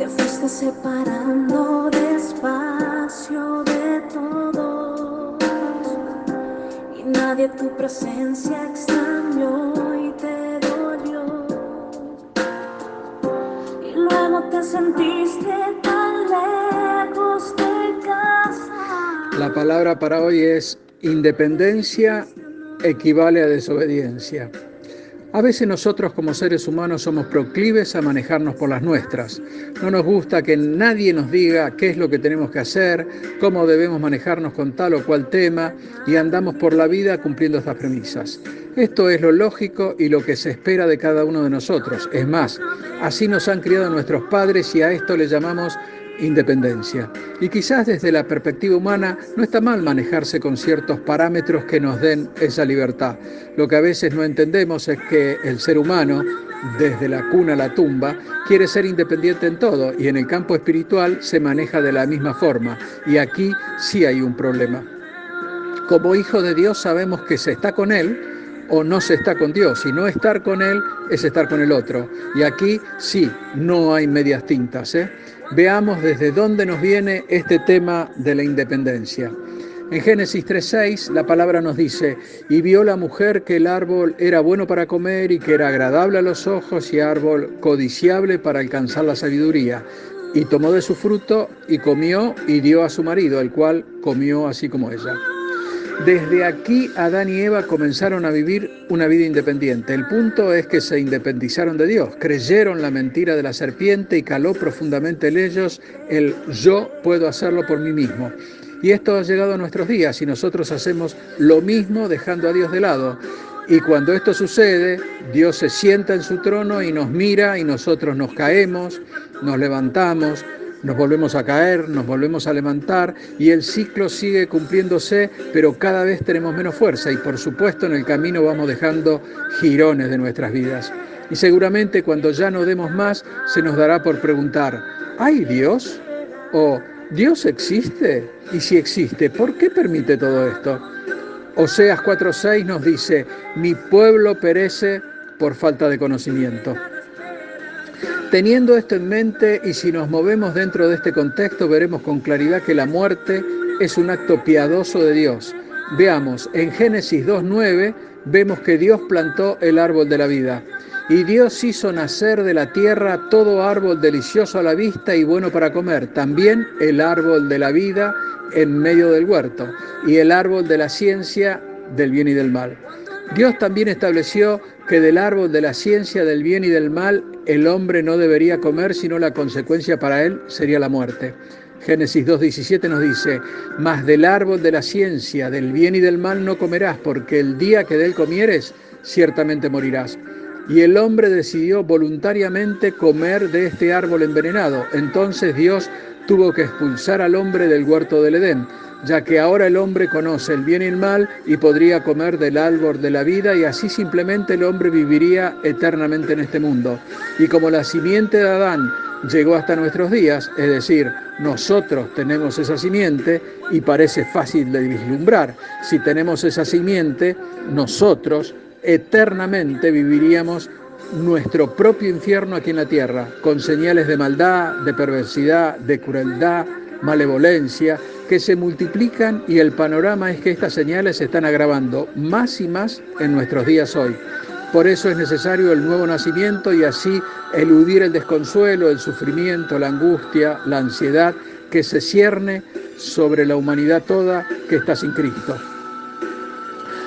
te fuiste separando despacio de todos y nadie tu presencia extrañó y te dolió y luego te sentiste tan lejos de casa. La palabra para hoy es independencia equivale a desobediencia. A veces nosotros como seres humanos somos proclives a manejarnos por las nuestras. No nos gusta que nadie nos diga qué es lo que tenemos que hacer, cómo debemos manejarnos con tal o cual tema y andamos por la vida cumpliendo estas premisas. Esto es lo lógico y lo que se espera de cada uno de nosotros. Es más, así nos han criado nuestros padres y a esto le llamamos independencia. Y quizás desde la perspectiva humana no está mal manejarse con ciertos parámetros que nos den esa libertad. Lo que a veces no entendemos es que el ser humano, desde la cuna a la tumba, quiere ser independiente en todo y en el campo espiritual se maneja de la misma forma. Y aquí sí hay un problema. Como hijo de Dios sabemos que se está con Él, o no se está con Dios. Y no estar con Él es estar con el otro. Y aquí sí, no hay medias tintas. ¿eh? veamos desde dónde nos viene este tema de la independencia. En Génesis 3.6 la palabra nos dice, y vio la mujer que el árbol era bueno para comer y que era agradable a los ojos y árbol codiciable para alcanzar la sabiduría. Y tomó de su fruto y comió y dio a su marido, el cual comió así como ella. Desde aquí Adán y Eva comenzaron a vivir una vida independiente. El punto es que se independizaron de Dios, creyeron la mentira de la serpiente y caló profundamente en ellos el yo puedo hacerlo por mí mismo. Y esto ha llegado a nuestros días y nosotros hacemos lo mismo dejando a Dios de lado. Y cuando esto sucede, Dios se sienta en su trono y nos mira y nosotros nos caemos, nos levantamos, nos volvemos a caer, nos volvemos a levantar y el ciclo sigue cumpliéndose, pero cada vez tenemos menos fuerza y por supuesto en el camino vamos dejando girones de nuestras vidas. Y seguramente cuando ya no demos más, se nos dará por preguntar, ¿hay Dios? ¿O Dios existe? Y si existe, ¿por qué permite todo esto? Oseas 4:6 nos dice, mi pueblo perece por falta de conocimiento. Teniendo esto en mente y si nos movemos dentro de este contexto, veremos con claridad que la muerte es un acto piadoso de Dios. Veamos, en Génesis 2.9 vemos que Dios plantó el árbol de la vida. Y Dios hizo nacer de la tierra todo árbol delicioso a la vista y bueno para comer, también el árbol de la vida en medio del huerto y el árbol de la ciencia del bien y del mal. Dios también estableció que del árbol de la ciencia del bien y del mal el hombre no debería comer, sino la consecuencia para él sería la muerte. Génesis 2.17 nos dice, mas del árbol de la ciencia del bien y del mal no comerás, porque el día que de él comieres, ciertamente morirás. Y el hombre decidió voluntariamente comer de este árbol envenenado. Entonces Dios tuvo que expulsar al hombre del huerto del Edén ya que ahora el hombre conoce el bien y el mal y podría comer del árbol de la vida y así simplemente el hombre viviría eternamente en este mundo. Y como la simiente de Adán llegó hasta nuestros días, es decir, nosotros tenemos esa simiente y parece fácil de vislumbrar. Si tenemos esa simiente, nosotros eternamente viviríamos nuestro propio infierno aquí en la tierra, con señales de maldad, de perversidad, de crueldad, malevolencia, que se multiplican y el panorama es que estas señales se están agravando más y más en nuestros días hoy. Por eso es necesario el nuevo nacimiento y así eludir el desconsuelo, el sufrimiento, la angustia, la ansiedad que se cierne sobre la humanidad toda que está sin Cristo.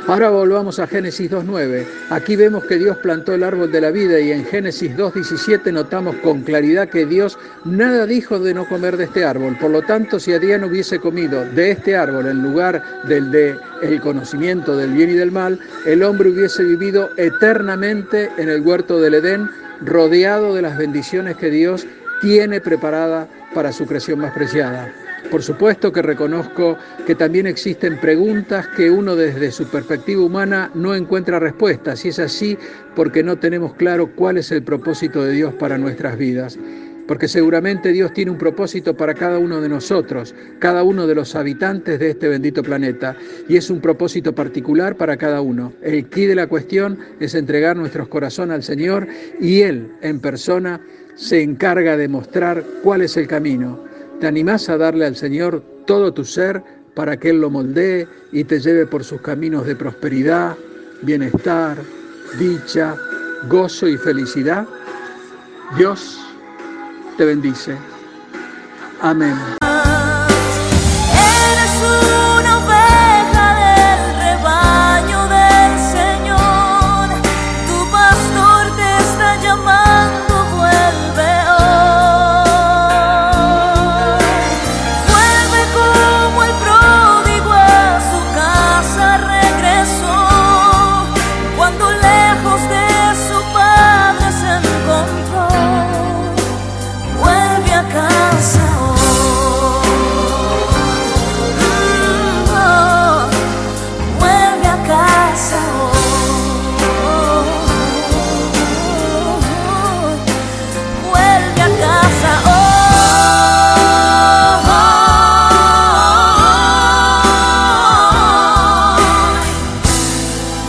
Ahora volvamos a Génesis 2.9. Aquí vemos que Dios plantó el árbol de la vida y en Génesis 2.17 notamos con claridad que Dios nada dijo de no comer de este árbol. Por lo tanto, si Adán hubiese comido de este árbol en lugar del de el conocimiento del bien y del mal, el hombre hubiese vivido eternamente en el huerto del Edén, rodeado de las bendiciones que Dios tiene preparada para su creación más preciada. Por supuesto que reconozco que también existen preguntas que uno desde su perspectiva humana no encuentra respuestas y es así porque no tenemos claro cuál es el propósito de Dios para nuestras vidas. Porque seguramente Dios tiene un propósito para cada uno de nosotros, cada uno de los habitantes de este bendito planeta, y es un propósito particular para cada uno. El quid de la cuestión es entregar nuestros corazones al Señor y Él en persona se encarga de mostrar cuál es el camino. ¿Te animás a darle al Señor todo tu ser para que Él lo moldee y te lleve por sus caminos de prosperidad, bienestar, dicha, gozo y felicidad? Dios te bendice. Amén.